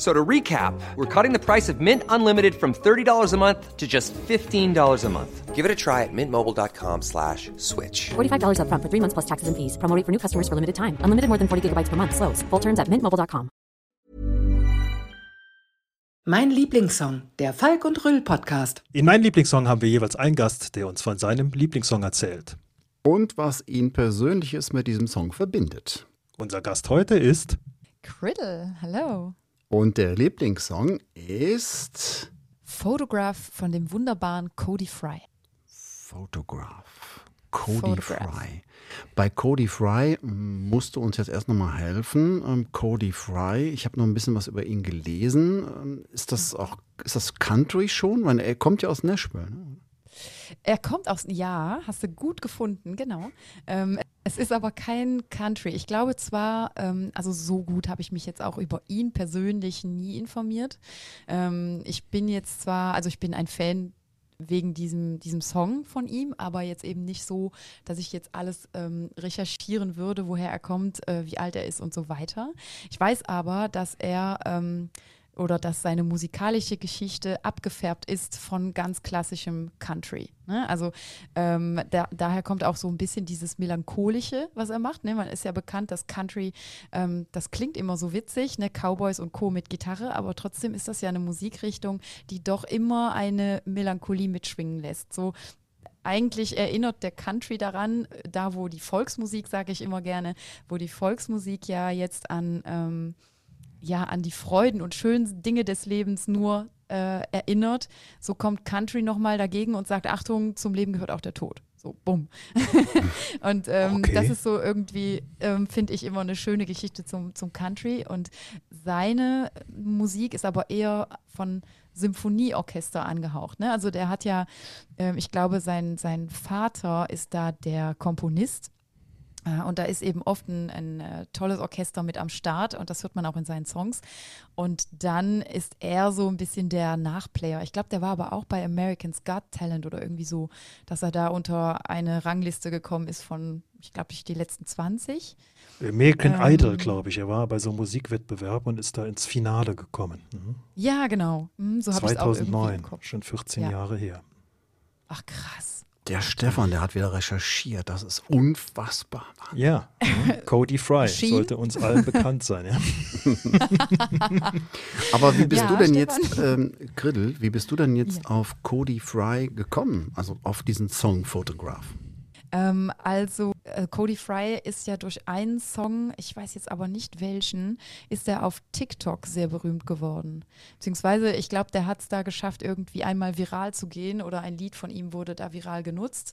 So to recap, we're cutting the price of Mint Unlimited from $30 a month to just $15 a month. Give it a try at mintmobile.com slash switch. $45 upfront for three months plus taxes and fees. Promo rate for new customers for limited time. Unlimited more than 40 gigabytes per month. Slows. Full terms at mintmobile.com. Mein Lieblingssong, der Falk und Rüll Podcast. In meinem Lieblingssong haben wir jeweils einen Gast, der uns von seinem Lieblingssong erzählt. Und was ihn persönliches mit diesem Song verbindet. Unser Gast heute ist Criddle, hallo. Und der Lieblingssong ist Photograph von dem wunderbaren Cody Fry. Photograph. Cody Photograph. Fry. Bei Cody Fry mm, musst du uns jetzt erst nochmal helfen. Ähm, Cody Fry, ich habe noch ein bisschen was über ihn gelesen. Ähm, Ist das auch, ist das Country schon? Weil er kommt ja aus Nashville. Ne? Er kommt aus, ja, hast du gut gefunden, genau. Ähm, es ist aber kein Country. Ich glaube zwar, ähm, also so gut habe ich mich jetzt auch über ihn persönlich nie informiert. Ähm, ich bin jetzt zwar, also ich bin ein Fan wegen diesem, diesem Song von ihm, aber jetzt eben nicht so, dass ich jetzt alles ähm, recherchieren würde, woher er kommt, äh, wie alt er ist und so weiter. Ich weiß aber, dass er ähm, oder dass seine musikalische Geschichte abgefärbt ist von ganz klassischem Country. Ne? Also ähm, da, daher kommt auch so ein bisschen dieses Melancholische, was er macht. Ne? Man ist ja bekannt, dass Country, ähm, das klingt immer so witzig, ne? Cowboys und Co. mit Gitarre, aber trotzdem ist das ja eine Musikrichtung, die doch immer eine Melancholie mitschwingen lässt. So eigentlich erinnert der Country daran, da wo die Volksmusik, sage ich immer gerne, wo die Volksmusik ja jetzt an ähm, ja an die Freuden und schönen Dinge des Lebens nur äh, erinnert, so kommt Country nochmal dagegen und sagt, Achtung, zum Leben gehört auch der Tod. So, bumm. und ähm, Okay. das ist so irgendwie, ähm, finde ich, immer eine schöne Geschichte zum, zum Country. Und seine Musik ist aber eher von Symphonieorchester angehaucht. Ne? Also der hat ja, ähm, ich glaube, sein, sein Vater ist da der Komponist Und da ist eben oft ein, ein äh, tolles Orchester mit am Start und das hört man auch in seinen Songs. Und dann ist er so ein bisschen der Nachplayer. Ich glaube, der war aber auch bei American's Got Talent oder irgendwie so, dass er da unter eine Rangliste gekommen ist von, ich glaube, die letzten 20. American Ähm. Idol, glaube ich. Er war bei so einem Musikwettbewerb und ist da ins Finale gekommen. Mhm. Ja, genau. Hm, so habe ich es auch irgendwie im 2009, Kopf. schon 14 Ja. Jahre her. Ach, krass. Der Stefan, der hat wieder recherchiert. Das ist unfassbar. Ja, mhm. Cody Fry Machine? sollte uns allen bekannt sein. Ja? Aber wie bist Ja, du denn Stefan. jetzt, ähm, Griddel, wie bist du denn jetzt Ja. auf Cody Fry gekommen? Also auf diesen Song Photograph? Ähm, also äh, Cody Fry ist ja durch einen Song, ich weiß jetzt aber nicht welchen, ist er auf TikTok sehr berühmt geworden. Beziehungsweise, ich glaube, der hat es da geschafft, irgendwie einmal viral zu gehen oder ein Lied von ihm wurde da viral genutzt.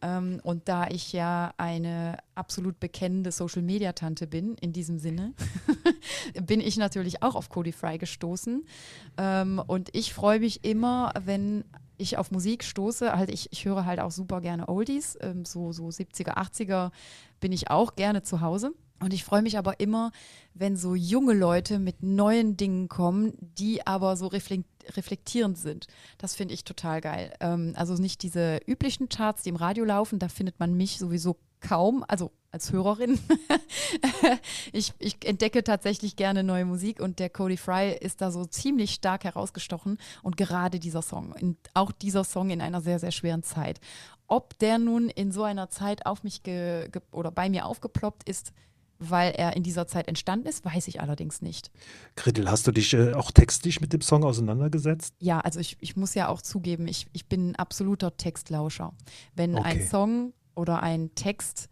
Ähm, und da ich ja eine absolut bekennende Social-Media-Tante bin, in diesem Sinne, bin ich natürlich auch auf Cody Fry gestoßen. Ähm, und ich freue mich immer, wenn ich auf Musik stoße. Halt, ich, ich höre halt auch super gerne Oldies, ähm, so, so 70er, 80er bin ich auch gerne zu Hause. Und ich freue mich aber immer, wenn so junge Leute mit neuen Dingen kommen, die aber so reflekt reflektierend sind. Das finde ich total geil. Ähm, also nicht diese üblichen Charts, die im Radio laufen, da findet man mich sowieso kaum, also als Hörerin. ich, ich entdecke tatsächlich gerne neue Musik und der Cody Fry ist da so ziemlich stark herausgestochen und gerade dieser Song, in, auch dieser Song in einer sehr, sehr schweren Zeit. Ob der nun in so einer Zeit auf mich ge, ge, oder bei mir aufgeploppt ist, weil er in dieser Zeit entstanden ist, weiß ich allerdings nicht. Griddel, hast du dich äh, auch textlich mit dem Song auseinandergesetzt? Ja, also ich, ich muss ja auch zugeben, ich, ich bin ein absoluter Textlauscher. Wenn ein Okay. Song oder ein Text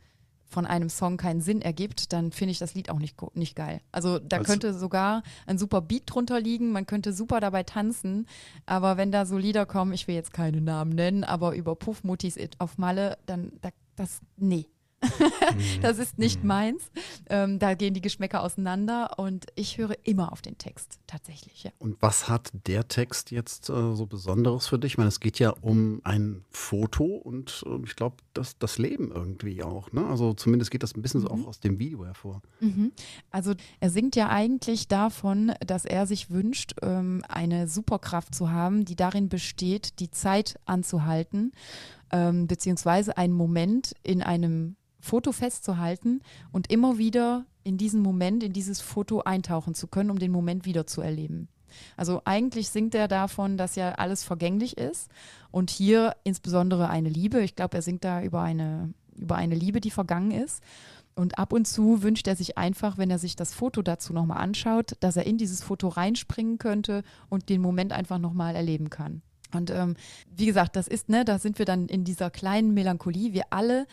von einem Song keinen Sinn ergibt, dann finde ich das Lied auch nicht, nicht geil. Also da Also- könnte sogar ein super Beat drunter liegen, man könnte super dabei tanzen, aber wenn da so Lieder kommen, ich will jetzt keine Namen nennen, aber über Puffmuttis auf Malle, dann da, das, nee. das ist nicht meins. Ähm, da gehen die Geschmäcker auseinander und ich höre immer auf den Text, tatsächlich, ja. Und was hat der Text jetzt äh, so Besonderes für dich? Ich meine, es geht ja um ein Foto und äh, ich glaube, das, das Leben irgendwie auch. Ne? Also zumindest geht das ein bisschen so auch aus dem Video hervor. Also er singt ja eigentlich davon, dass er sich wünscht, ähm, eine Superkraft zu haben, die darin besteht, die Zeit anzuhalten, ähm, beziehungsweise einen Moment in einem Foto festzuhalten und immer wieder in diesen Moment, in dieses Foto eintauchen zu können, um den Moment wieder zu erleben. Also eigentlich singt er davon, dass ja alles vergänglich ist und hier insbesondere eine Liebe. Ich glaube, er singt da über eine, über eine Liebe, die vergangen ist. Und ab und zu wünscht er sich einfach, wenn er sich das Foto dazu nochmal anschaut, dass er in dieses Foto reinspringen könnte und den Moment einfach nochmal erleben kann. Und ähm, wie gesagt, das ist, ne, da sind wir dann in dieser kleinen Melancholie. Wir alle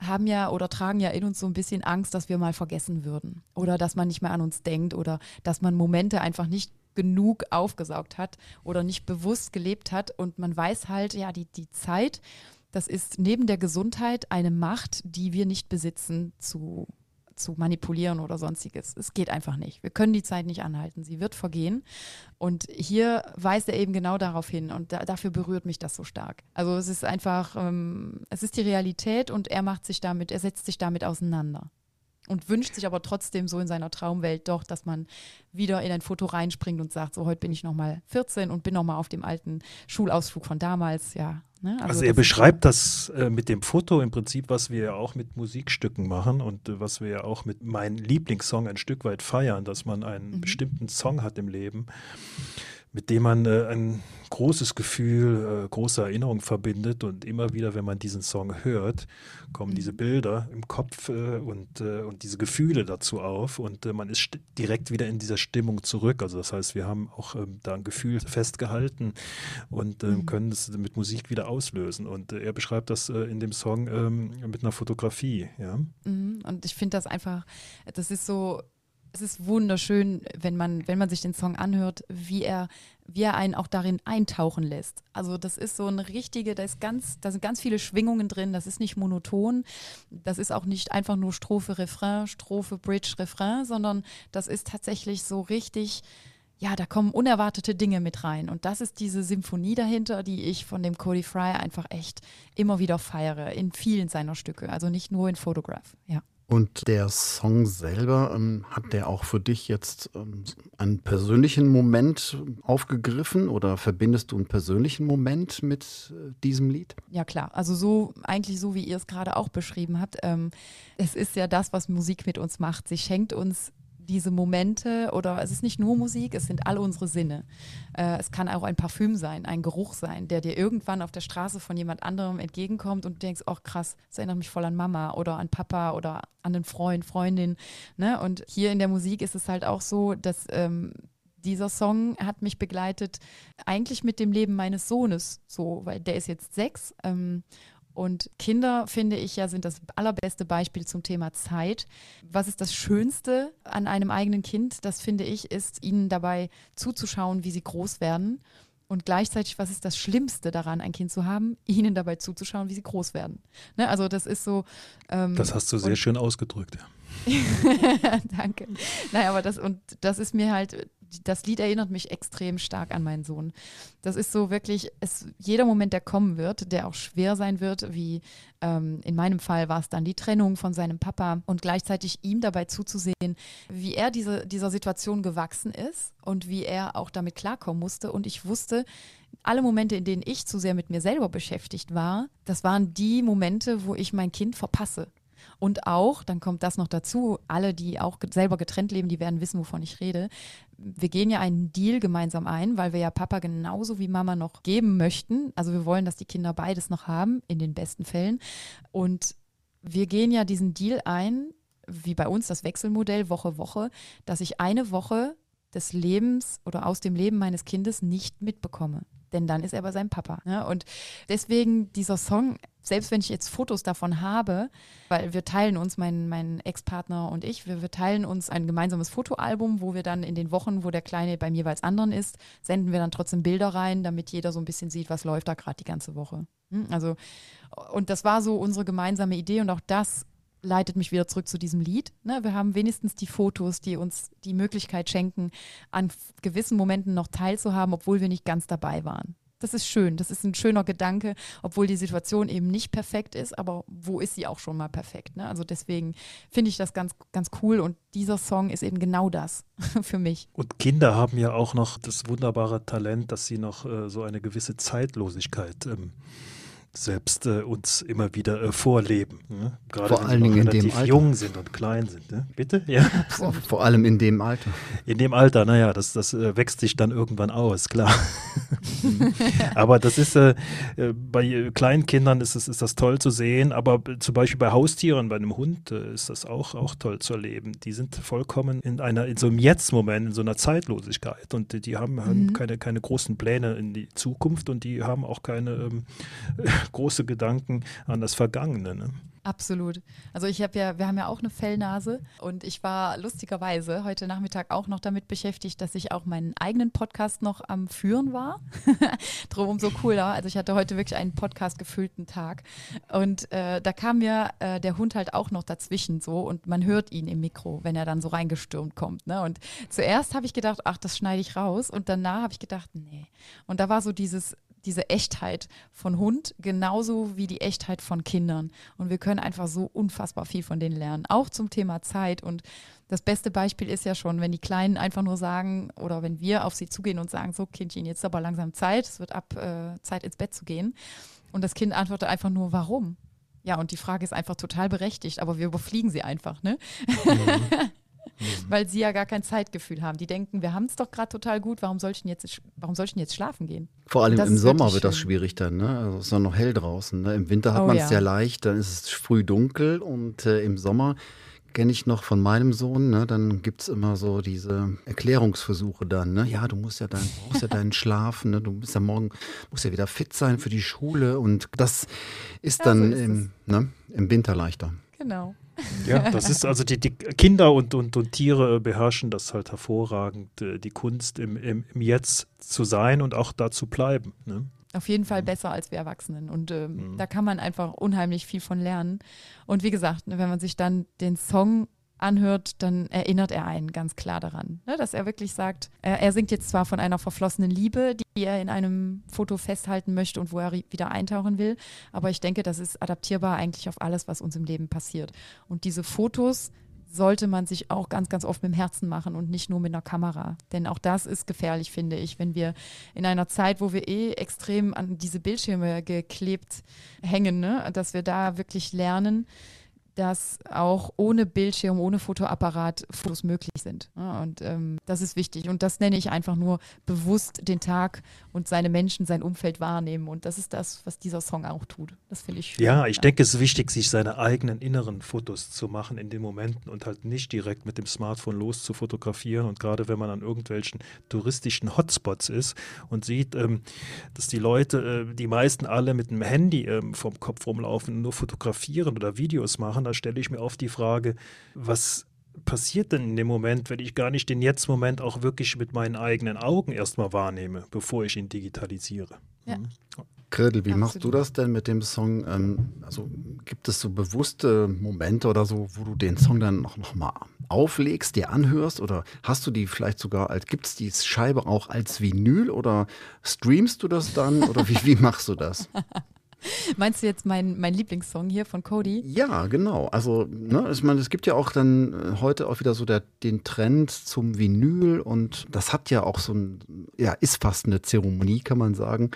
haben ja oder tragen ja in uns so ein bisschen Angst, dass wir mal vergessen würden oder dass man nicht mehr an uns denkt oder dass man Momente einfach nicht genug aufgesaugt hat oder nicht bewusst gelebt hat und man weiß halt, ja, die, die Zeit, das ist neben der Gesundheit eine Macht, die wir nicht besitzen zu, zu manipulieren oder sonstiges. Es geht einfach nicht. Wir können die Zeit nicht anhalten. Sie wird vergehen. Und hier weist er eben genau darauf hin. Und da, dafür berührt mich das so stark. Also es ist einfach, ähm, es ist die Realität und er macht sich damit, er setzt sich damit auseinander. Und wünscht sich aber trotzdem so in seiner Traumwelt doch, dass man wieder in ein Foto reinspringt und sagt, so heute bin ich nochmal 14 und bin nochmal auf dem alten Schulausflug von damals, ja. Ne? Also, das er beschreibt das äh, mit dem Foto im Prinzip, was wir ja auch mit Musikstücken machen und äh, was wir ja auch mit meinem Lieblingssong ein Stück weit feiern, dass man einen bestimmten Song hat im Leben, mit dem man äh, ein großes Gefühl, äh, große Erinnerung verbindet und immer wieder, wenn man diesen Song hört, kommen diese Bilder im Kopf äh, und, äh, und diese Gefühle dazu auf und äh, man ist st- direkt wieder in dieser Stimmung zurück. Also das heißt, wir haben auch ähm, da ein Gefühl festgehalten und ähm, können es mit Musik wieder auslösen. Und äh, er beschreibt das in dem Song ähm, mit einer Fotografie. Ja? Mhm. Und ich finde das einfach, das ist so, es ist wunderschön, wenn man, wenn man sich den Song anhört, wie er, wie er einen auch darin eintauchen lässt. Also das ist so eine richtige, da ist ganz, da sind ganz viele Schwingungen drin, das ist nicht monoton, das ist auch nicht einfach nur Strophe, Refrain, Strophe, Bridge, Refrain, sondern das ist tatsächlich so richtig, ja, da kommen unerwartete Dinge mit rein. Und das ist diese Symphonie dahinter, die ich von dem Cody Fry einfach echt immer wieder feiere, in vielen seiner Stücke, also nicht nur in Photograph, ja. Und der Song selber, ähm, hat der auch für dich jetzt ähm, einen persönlichen Moment aufgegriffen oder verbindest du einen persönlichen Moment mit äh, diesem Lied? Ja klar, also so eigentlich so, wie ihr es gerade auch beschrieben habt. Ähm, es ist ja das, was Musik mit uns macht. Sie schenkt uns diese Momente oder es ist nicht nur Musik, es sind alle unsere Sinne. Äh, es kann auch ein Parfüm sein, ein Geruch sein, der dir irgendwann auf der Straße von jemand anderem entgegenkommt und du denkst, ach krass, das erinnert mich voll an Mama oder an Papa oder an einen Freund, Freundin. Ne? Und hier in der Musik ist es halt auch so, dass ähm, dieser Song hat mich begleitet, eigentlich mit dem Leben meines Sohnes, so, weil der ist jetzt sechs. Ähm, und Kinder, finde ich ja, sind das allerbeste Beispiel zum Thema Zeit. Was ist das Schönste an einem eigenen Kind? Das finde ich, ist ihnen dabei zuzuschauen, wie sie groß werden. Und gleichzeitig, was ist das Schlimmste daran, ein Kind zu haben? Ihnen dabei zuzuschauen, wie sie groß werden. Ne? Also das ist so. Ähm, Das hast du sehr schön ausgedrückt. Ja. Danke. Naja, aber das, und das ist mir halt, das Lied erinnert mich extrem stark an meinen Sohn. Das ist so wirklich, es, jeder Moment, der kommen wird, der auch schwer sein wird, wie ähm, in meinem Fall war es dann die Trennung von seinem Papa und gleichzeitig ihm dabei zuzusehen, wie er diese, dieser Situation gewachsen ist und wie er auch damit klarkommen musste. Und ich wusste, alle Momente, in denen ich zu sehr mit mir selber beschäftigt war, das waren die Momente, wo ich mein Kind verpasse. Und auch, dann kommt das noch dazu, alle, die auch selber getrennt leben, die werden wissen, wovon ich rede. Wir gehen ja einen Deal gemeinsam ein, weil wir ja Papa genauso wie Mama noch geben möchten. Also wir wollen, dass die Kinder beides noch haben, in den besten Fällen. Und wir gehen ja diesen Deal ein, wie bei uns das Wechselmodell Woche Woche, dass ich eine Woche des Lebens oder aus dem Leben meines Kindes nicht mitbekomme. Denn dann ist er bei seinem Papa. Ne? Und deswegen dieser Song, selbst wenn ich jetzt Fotos davon habe, weil wir teilen uns, mein, mein Ex-Partner und ich, wir, wir teilen uns ein gemeinsames Fotoalbum, wo wir dann in den Wochen, wo der Kleine beim jeweils anderen ist, senden wir dann trotzdem Bilder rein, damit jeder so ein bisschen sieht, was läuft da gerade die ganze Woche. Hm? Also, und das war so unsere gemeinsame Idee und auch das leitet mich wieder zurück zu diesem Lied. Ne? Wir haben wenigstens die Fotos, die uns die Möglichkeit schenken, an gewissen Momenten noch teilzuhaben, obwohl wir nicht ganz dabei waren. Das ist schön, das ist ein schöner Gedanke, obwohl die Situation eben nicht perfekt ist, aber wo ist sie auch schon mal perfekt? Ne? Also deswegen finde ich das ganz, ganz cool und dieser Song ist eben genau das für mich. Und Kinder haben ja auch noch das wunderbare Talent, dass sie noch äh, so eine gewisse Zeitlosigkeit ähm, selbst äh, uns immer wieder äh, vorleben. Ne? Gerade Vor wenn allen Dingen in dem Alter. jung sind und klein sind. Ne? Bitte? Ja. Vor, vor allem in dem Alter. In dem Alter, naja, das, das äh, wächst sich dann irgendwann aus, klar. aber das ist äh, äh, bei äh, kleinen Kindern ist, es, ist das toll zu sehen, aber zum Beispiel bei Haustieren, bei einem Hund ist das auch, auch toll zu erleben. Die sind vollkommen in einer, in so einem Jetzt-Moment, in so einer Zeitlosigkeit und die, die haben, haben keine, keine großen Pläne in die Zukunft und die haben auch keine ähm, große Gedanken an das Vergangene. Ne? Absolut. Also ich habe ja, wir haben ja auch eine Fellnase und ich war lustigerweise heute Nachmittag auch noch damit beschäftigt, dass ich auch meinen eigenen Podcast noch am Führen war. Drum umso cooler. Also ich hatte heute wirklich einen Podcast gefüllten Tag und äh, da kam mir äh, der Hund halt auch noch dazwischen so und man hört ihn im Mikro, wenn er dann so reingestürmt kommt. Ne? Und zuerst habe ich gedacht, ach, das schneide ich raus und danach habe ich gedacht, nee. Und da war so dieses diese Echtheit von Hund genauso wie die Echtheit von Kindern. Und wir können einfach so unfassbar viel von denen lernen, auch zum Thema Zeit. Und das beste Beispiel ist ja schon, wenn die Kleinen einfach nur sagen oder wenn wir auf sie zugehen und sagen, so Kindchen, jetzt ist aber langsam Zeit, es wird ab äh, Zeit ins Bett zu gehen. Und das Kind antwortet einfach nur, warum? Ja, und die Frage ist einfach total berechtigt, aber wir überfliegen sie einfach, ne? Weil sie ja gar kein Zeitgefühl haben. Die denken, wir haben es doch gerade total gut, warum soll ich denn jetzt, warum soll ich jetzt schlafen gehen? Vor allem im Sommer wird das schwierig dann. Ne? Also es ist ja noch hell draußen. Ne? Im Winter hat Oh man es ja. sehr leicht, dann ist es früh dunkel und äh, im Sommer kenne ich noch von meinem Sohn, ne? dann gibt es immer so diese Erklärungsversuche dann. Ne? Ja, du musst ja dein, brauchst ja deinen Schlaf, ne? du bist ja morgen, musst ja wieder fit sein für die Schule und das ist Ja, dann so ist im, ne? im Winter leichter. Genau. Ja, das ist also die, die Kinder und, und, und Tiere äh, beherrschen das halt hervorragend, äh, die Kunst im, im, im Jetzt zu sein und auch da zu bleiben. Ne? Auf jeden Fall besser als wir Erwachsenen. Und ähm, da kann man einfach unheimlich viel von lernen. Und wie gesagt, ne, wenn man sich dann den Song anhört, dann erinnert er einen ganz klar daran, ne, dass er wirklich sagt, er, er singt jetzt zwar von einer verflossenen Liebe, die er in einem Foto festhalten möchte und wo er wieder eintauchen will, aber ich denke, das ist adaptierbar eigentlich auf alles, was uns im Leben passiert. Und diese Fotos sollte man sich auch ganz, ganz oft mit dem Herzen machen und nicht nur mit einer Kamera. Denn auch das ist gefährlich, finde ich, wenn wir in einer Zeit, wo wir eh extrem an diese Bildschirme geklebt hängen, ne, dass wir da wirklich lernen, dass auch ohne Bildschirm, ohne Fotoapparat Fotos möglich sind. Und ähm, das ist wichtig. Und das nenne ich einfach nur bewusst den Tag und seine Menschen, sein Umfeld wahrnehmen. Und das ist das, was dieser Song auch tut. Das finde ich schön. Ja, ich denke, es ist wichtig, sich seine eigenen inneren Fotos zu machen in den Momenten und halt nicht direkt mit dem Smartphone los zu fotografieren. Und gerade wenn man an irgendwelchen touristischen Hotspots ist und sieht, ähm, dass die Leute, äh, die meisten alle mit einem Handy ähm, vom Kopf rumlaufen nur fotografieren oder Videos machen, da stelle ich mir oft die Frage, was passiert denn in dem Moment, wenn ich gar nicht den Jetzt-Moment auch wirklich mit meinen eigenen Augen erstmal wahrnehme, bevor ich ihn digitalisiere? Ja. Gretel, wie machst du Absolut. das denn mit dem Song? Ähm, also gibt es so bewusste Momente oder so, wo du den Song dann noch, noch mal auflegst, dir anhörst? Oder hast du die vielleicht sogar als, gibt es die Scheibe auch als Vinyl oder streamst du das dann? Oder wie, wie machst du das? Meinst du jetzt mein, mein Lieblingssong hier von Cody? Ja, genau. Also, ne, ich meine, es gibt ja auch dann äh, heute auch wieder so der, den Trend zum Vinyl und das hat ja auch so ein, ja, ist fast eine Zeremonie, kann man sagen.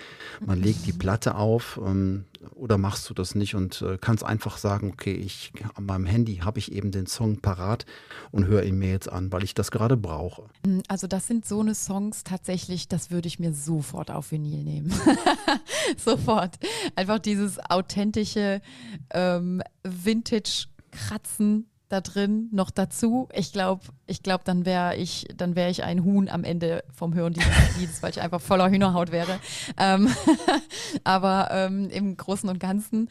Man legt die Platte auf ähm, oder machst du das nicht und äh, kannst einfach sagen, okay, ich an meinem Handy habe ich eben den Song parat und höre ihn mir jetzt an, weil ich das gerade brauche. Also das sind so eine Songs tatsächlich, das würde ich mir sofort auf Vinyl nehmen. sofort. Einfach dieses authentische ähm, Vintage-Kratzen da drin noch dazu. Ich glaube, ich glaube, dann wäre ich, dann wäre ich ein Huhn am Ende vom Hören dieses Liedes, weil ich einfach voller Hühnerhaut wäre. Ähm, aber ähm, im Großen und Ganzen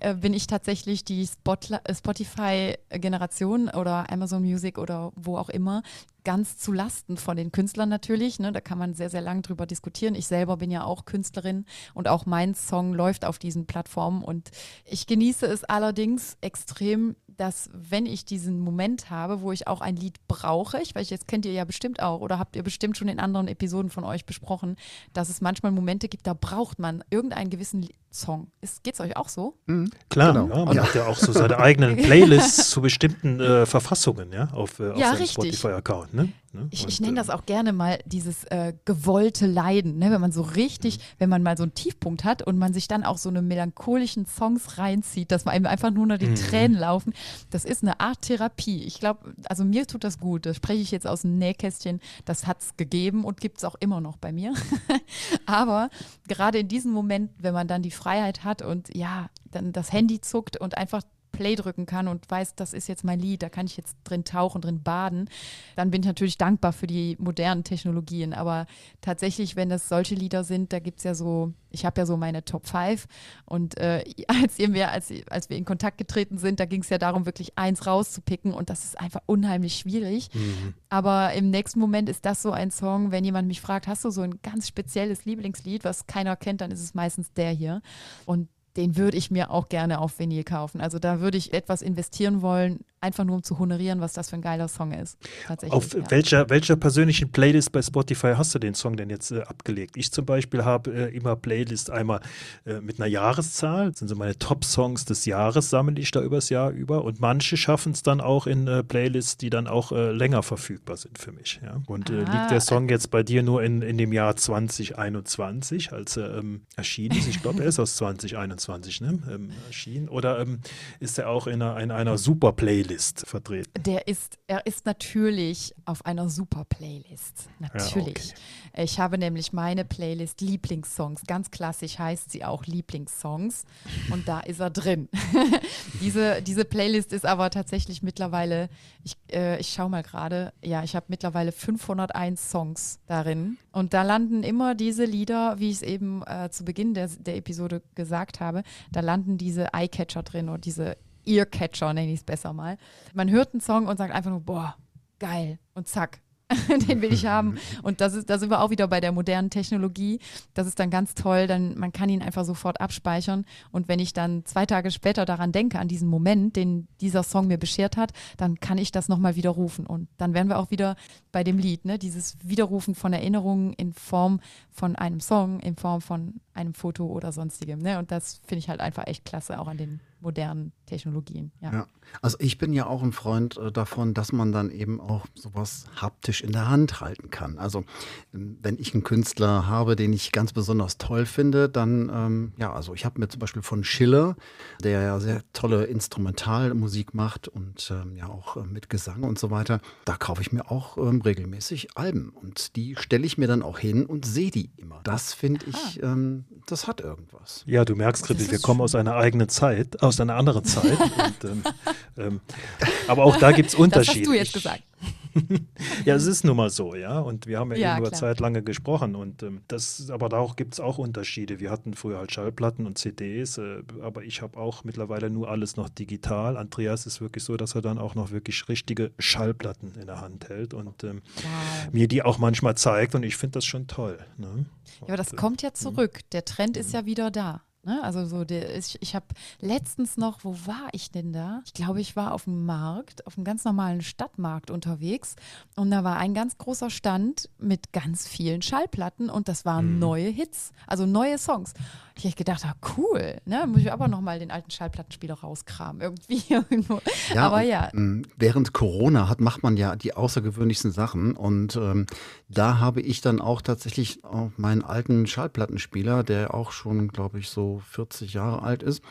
äh, bin ich tatsächlich die äh, Spotify-Generation oder Amazon Music oder wo auch immer ganz zu Lasten von den Künstlern natürlich. Ne? Da kann man sehr, sehr lang drüber diskutieren. Ich selber bin ja auch Künstlerin und auch mein Song läuft auf diesen Plattformen und ich genieße es allerdings extrem, dass wenn ich diesen Moment habe, wo ich auch ein Lied brauche, ich weiß, jetzt kennt ihr ja bestimmt auch oder habt ihr bestimmt schon in anderen Episoden von euch besprochen, dass es manchmal Momente gibt, da braucht man irgendeinen gewissen Song. Geht es euch auch so? Mhm. Klar, genau. ja, man ja. hat ja auch so seine eigenen Playlists zu bestimmten äh, Verfassungen ja, auf, äh, auf ja, seinem Spotify-Account. Ne? Ne? Ich, ich nenne das auch gerne mal dieses äh, gewollte Leiden, ne? wenn man so richtig, mhm. wenn man mal so einen Tiefpunkt hat und man sich dann auch so eine melancholischen Songs reinzieht, dass man einem einfach nur noch die mhm. Tränen laufen. Das ist eine Art Therapie. Ich glaube, also mir tut das gut. Das spreche ich jetzt aus dem Nähkästchen. Das hat es gegeben und gibt es auch immer noch bei mir. Aber gerade in diesem Moment, wenn man dann die Freiheit hat und ja, dann das Handy zuckt und einfach Play drücken kann und weiß, das ist jetzt mein Lied, da kann ich jetzt drin tauchen, drin baden, dann bin ich natürlich dankbar für die modernen Technologien. Aber tatsächlich, wenn das solche Lieder sind, da gibt es ja so, ich habe ja so meine Top 5 und äh, als, ihr mir, als, als wir in Kontakt getreten sind, da ging es ja darum, wirklich eins rauszupicken und das ist einfach unheimlich schwierig. Mhm. Aber im nächsten Moment ist das so ein Song, wenn jemand mich fragt, hast du so ein ganz spezielles Lieblingslied, was keiner kennt, dann ist es meistens der hier. Und den würde ich mir auch gerne auf Vinyl kaufen. Also da würde ich etwas investieren wollen, einfach nur um zu honorieren, was das für ein geiler Song ist. Auf ja. welcher, welcher persönlichen Playlist bei Spotify hast du den Song denn jetzt äh, abgelegt? Ich zum Beispiel habe äh, immer Playlist einmal äh, mit einer Jahreszahl, das sind so meine Top-Songs des Jahres, sammle ich da übers Jahr über und manche schaffen es dann auch in äh, Playlists, die dann auch äh, länger verfügbar sind für mich. Ja? Und äh, ah, liegt der Song jetzt bei dir nur in, in dem Jahr 2021, als er ähm, erschienen ist? Ich glaube, er ist aus 2021 ne? ähm, erschienen. Oder ähm, ist er auch in einer, in einer Super-Playlist? Playlist vertreten? Der ist, er ist natürlich auf einer super Playlist. Natürlich. Ja, okay. Ich habe nämlich meine Playlist Lieblingssongs. Ganz klassisch heißt sie auch Lieblingssongs. Und da ist er drin. diese, diese Playlist ist aber tatsächlich mittlerweile, ich, äh, ich schaue mal gerade, ja, ich habe mittlerweile 501 Songs darin. Und da landen immer diese Lieder, wie ich es eben äh, zu Beginn der, der Episode gesagt habe, da landen diese Eyecatcher drin oder diese Earcatcher, nenne ich es besser mal. Man hört einen Song und sagt einfach nur, boah, geil. Und zack, den will ich haben. Und das ist, da sind wir auch wieder bei der modernen Technologie. Das ist dann ganz toll, dann man kann ihn einfach sofort abspeichern. Und wenn ich dann zwei Tage später daran denke, an diesen Moment, den dieser Song mir beschert hat, dann kann ich das nochmal widerrufen. Und dann wären wir auch wieder bei dem Lied, ne? Dieses Widerrufen von Erinnerungen in Form von einem Song, in Form von einem Foto oder sonstigem. Ne? Und das finde ich halt einfach echt klasse, auch an den modernen Technologien. Ja. ja. Also ich bin ja auch ein Freund äh, davon, dass man dann eben auch sowas haptisch in der Hand halten kann. Also ähm, wenn ich einen Künstler habe, den ich ganz besonders toll finde, dann, ähm, ja, also ich habe mir zum Beispiel von Schiller, der ja sehr tolle Instrumentalmusik macht und ähm, ja auch äh, mit Gesang und so weiter, da kaufe ich mir auch ähm, regelmäßig Alben und die stelle ich mir dann auch hin und sehe die immer. Das finde ich, ähm, das hat irgendwas. Ja, du merkst, Kribbel, wir kommen aus einer eigenen Zeit, aus einer anderen Zeit. und, ähm, ähm, aber auch da gibt es Unterschiede. Das hast du jetzt gesagt. ja, es ist nun mal so, ja. Und wir haben ja, ja eben über Zeit lange gesprochen. Und ähm, das, aber da gibt es auch Unterschiede. Wir hatten früher halt Schallplatten und CDs, äh, aber ich habe auch mittlerweile nur alles noch digital. Andreas ist wirklich so, dass er dann auch noch wirklich richtige Schallplatten in der Hand hält und ähm, wow. mir die auch manchmal zeigt. Und ich finde das schon toll. Ne? Ja, aber das und, kommt ja hm. zurück. Der Trend ist ja wieder da. Ne? Also so, der, ich, ich habe letztens noch, wo war ich denn da? Ich glaube, ich war auf dem Markt, auf einem ganz normalen Stadtmarkt unterwegs und da war ein ganz großer Stand mit ganz vielen Schallplatten und das waren mhm. neue Hits, also neue Songs. Ich habe gedacht, ah, cool, ne? muss ich aber nochmal den alten Schallplattenspieler rauskramen, irgendwie irgendwo. Ja, aber ja. Ähm, während Corona hat, macht man ja die außergewöhnlichsten Sachen und ähm, da habe ich dann auch tatsächlich auch meinen alten Schallplattenspieler, der auch schon, glaube ich, so 40 Jahre alt ist,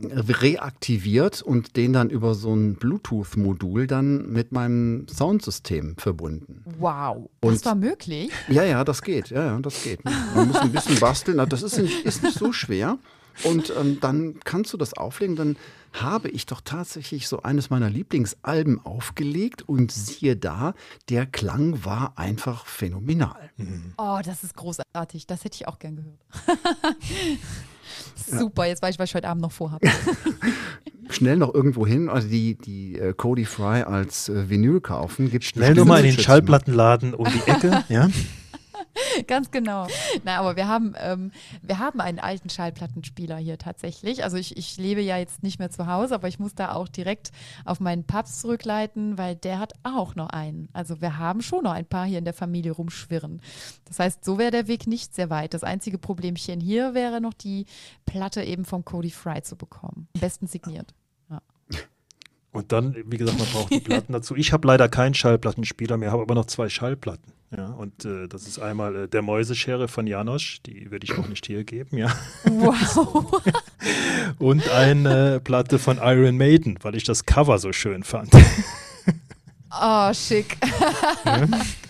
reaktiviert und den dann über so ein Bluetooth-Modul dann mit meinem Soundsystem verbunden. Wow, und das war möglich? Ja, ja, das geht. Ja, ja, das geht. Man muss ein bisschen basteln. Das ist nicht, ist nicht so schwer. Und ähm, dann kannst du das auflegen, dann habe ich doch tatsächlich so eines meiner Lieblingsalben aufgelegt und siehe da, der Klang war einfach phänomenal. Oh, das ist großartig. Das hätte ich auch gern gehört. Super, jetzt weiß ich, was ich heute Abend noch vorhabe. Schnell noch irgendwo hin, also die, die äh, Cody Fry als äh, Vinyl kaufen. Gibt Schnell nochmal in den Schallplattenladen um die Ecke, ja? Ganz genau. Na, aber wir haben, ähm, wir haben einen alten Schallplattenspieler hier tatsächlich. Also ich, ich lebe ja jetzt nicht mehr zu Hause, aber ich muss da auch direkt auf meinen Paps zurückleiten, weil der hat auch noch einen. Also wir haben schon noch ein paar hier in der Familie rumschwirren. Das heißt, so wäre der Weg nicht sehr weit. Das einzige Problemchen hier wäre noch die Platte eben vom Cody Fry zu bekommen. Am besten signiert. Ja. Und dann, wie gesagt, man braucht die Platten dazu. Ich habe leider keinen Schallplattenspieler mehr, habe aber noch zwei Schallplatten. Ja, und äh, das ist einmal äh, der Mäuseschere von Janosch, die würde ich auch nicht hier geben, ja. Wow. und eine Platte von Iron Maiden, weil ich das Cover so schön fand. Oh, schick.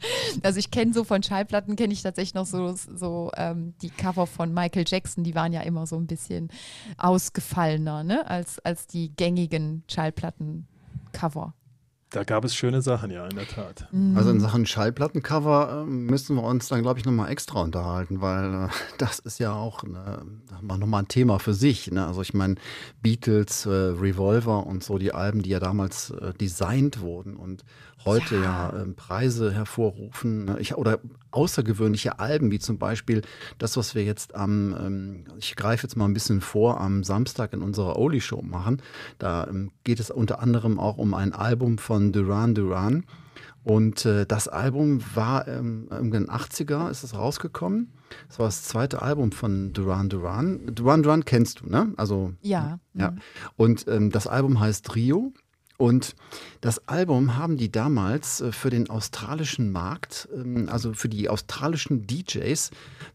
Also ich kenne so von Schallplatten, kenne ich tatsächlich noch so, so ähm, die Cover von Michael Jackson, die waren ja immer so ein bisschen ausgefallener, ne? Als, als die gängigen Schallplatten-Cover. Da gab es schöne Sachen, ja, in der Tat. Also in Sachen Schallplattencover äh, müssen wir uns dann, glaube ich, nochmal extra unterhalten, weil äh, das ist ja auch ne, nochmal ein Thema für sich. Ne? Also ich meine, Beatles, äh, Revolver und so, die Alben, die ja damals äh, designt wurden und heute ja, ja ähm, Preise hervorrufen. Ne? Ich, oder außergewöhnliche Alben, wie zum Beispiel das, was wir jetzt am, ähm, ich greife jetzt mal ein bisschen vor, am Samstag in unserer Oli-Show machen. Da ähm, geht es unter anderem auch um ein Album von Duran Duran. Und äh, das Album war ähm, in den 80er, ist es rausgekommen. Das war das zweite Album von Duran Duran. Duran Duran kennst du, ne? Also, Ja. ja. Und ähm, das Album heißt Rio. Und das Album haben die damals äh, für den australischen Markt, ähm, also für die australischen DJs,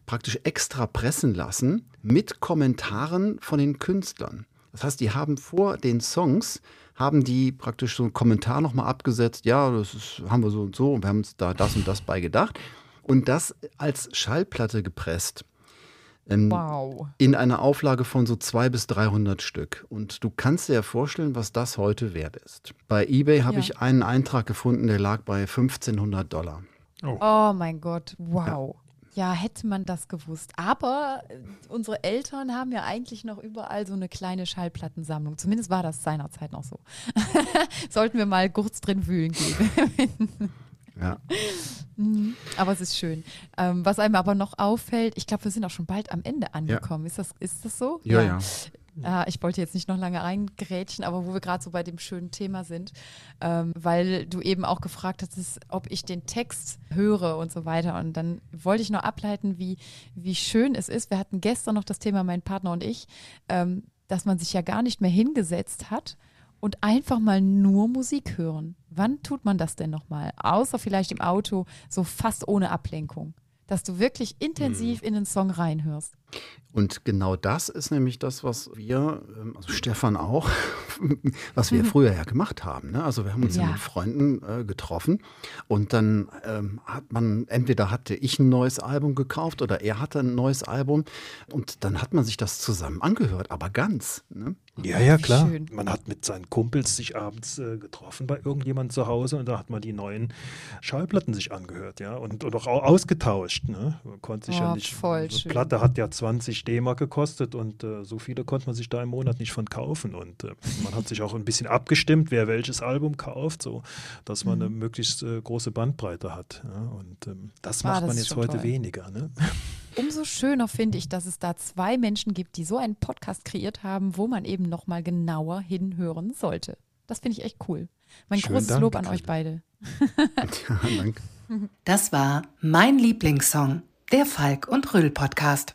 praktisch extra pressen lassen mit Kommentaren von den Künstlern. Das heißt, die haben vor den Songs haben die praktisch so einen Kommentar nochmal abgesetzt, ja, das ist, haben wir so und so wir haben uns da das und das bei gedacht. Und das als Schallplatte gepresst. Ähm, Wow. in einer Auflage von so 200 bis 300 Stück. Und du kannst dir ja vorstellen, was das heute wert ist. Bei eBay habe Ja. ich einen Eintrag gefunden, der lag bei 1500 Dollar. Oh mein Gott, wow. Ja, hätte man das gewusst. Aber äh, unsere Eltern haben ja eigentlich noch überall so eine kleine Schallplattensammlung. Zumindest war das seinerzeit noch so. Sollten wir mal kurz drin wühlen gehen. Ja. aber es ist schön. Ähm, was einem aber noch auffällt, ich glaube, wir sind auch schon bald am Ende angekommen. Ist, das, ist das so? Ja, ja. Ah, ich wollte jetzt nicht noch lange reingrätschen, aber wo wir gerade so bei dem schönen Thema sind, ähm, weil du eben auch gefragt hast, ob ich den Text höre und so weiter. Und dann wollte ich noch ableiten, wie, wie schön es ist. Wir hatten gestern noch das Thema, mein Partner und ich, ähm, dass man sich ja gar nicht mehr hingesetzt hat und einfach mal nur Musik hören. Wann tut man das denn nochmal? Außer vielleicht im Auto, so fast ohne Ablenkung. Dass du wirklich intensiv in den Song reinhörst. Und genau das ist nämlich das, was wir, ähm, also Stefan auch, was wir früher ja gemacht haben. Ne? Also wir haben uns ja. Ja. mit Freunden äh, getroffen und dann ähm, hat man, entweder hatte ich ein neues Album gekauft oder er hatte ein neues Album und dann hat man sich das zusammen angehört, aber ganz. Ne? Ja, ja, klar. schön. Man hat mit seinen Kumpels sich abends äh, getroffen bei irgendjemand zu Hause und da hat man die neuen Schallplatten sich angehört, ja, und, und auch au- ausgetauscht. Ne? Man konnte sich ja Oh, nicht. voll. Platte hat ja 20 D-Mark gekostet und äh, so viele konnte man sich da im Monat nicht von kaufen. Und äh, man hat sich auch ein bisschen abgestimmt, wer welches Album kauft, so dass man eine Mhm. möglichst äh, große Bandbreite hat. Ja? Und ähm, das Ah, macht das man jetzt heute toll. weniger. Ne? Umso schöner finde ich, dass es da zwei Menschen gibt, die so einen Podcast kreiert haben, wo man eben nochmal genauer hinhören sollte. Das finde ich echt cool. Mein Schönen großes Dank, Lob an euch beide. Ja, danke. Das war Mein Lieblingssong, der Falk und Röll Podcast.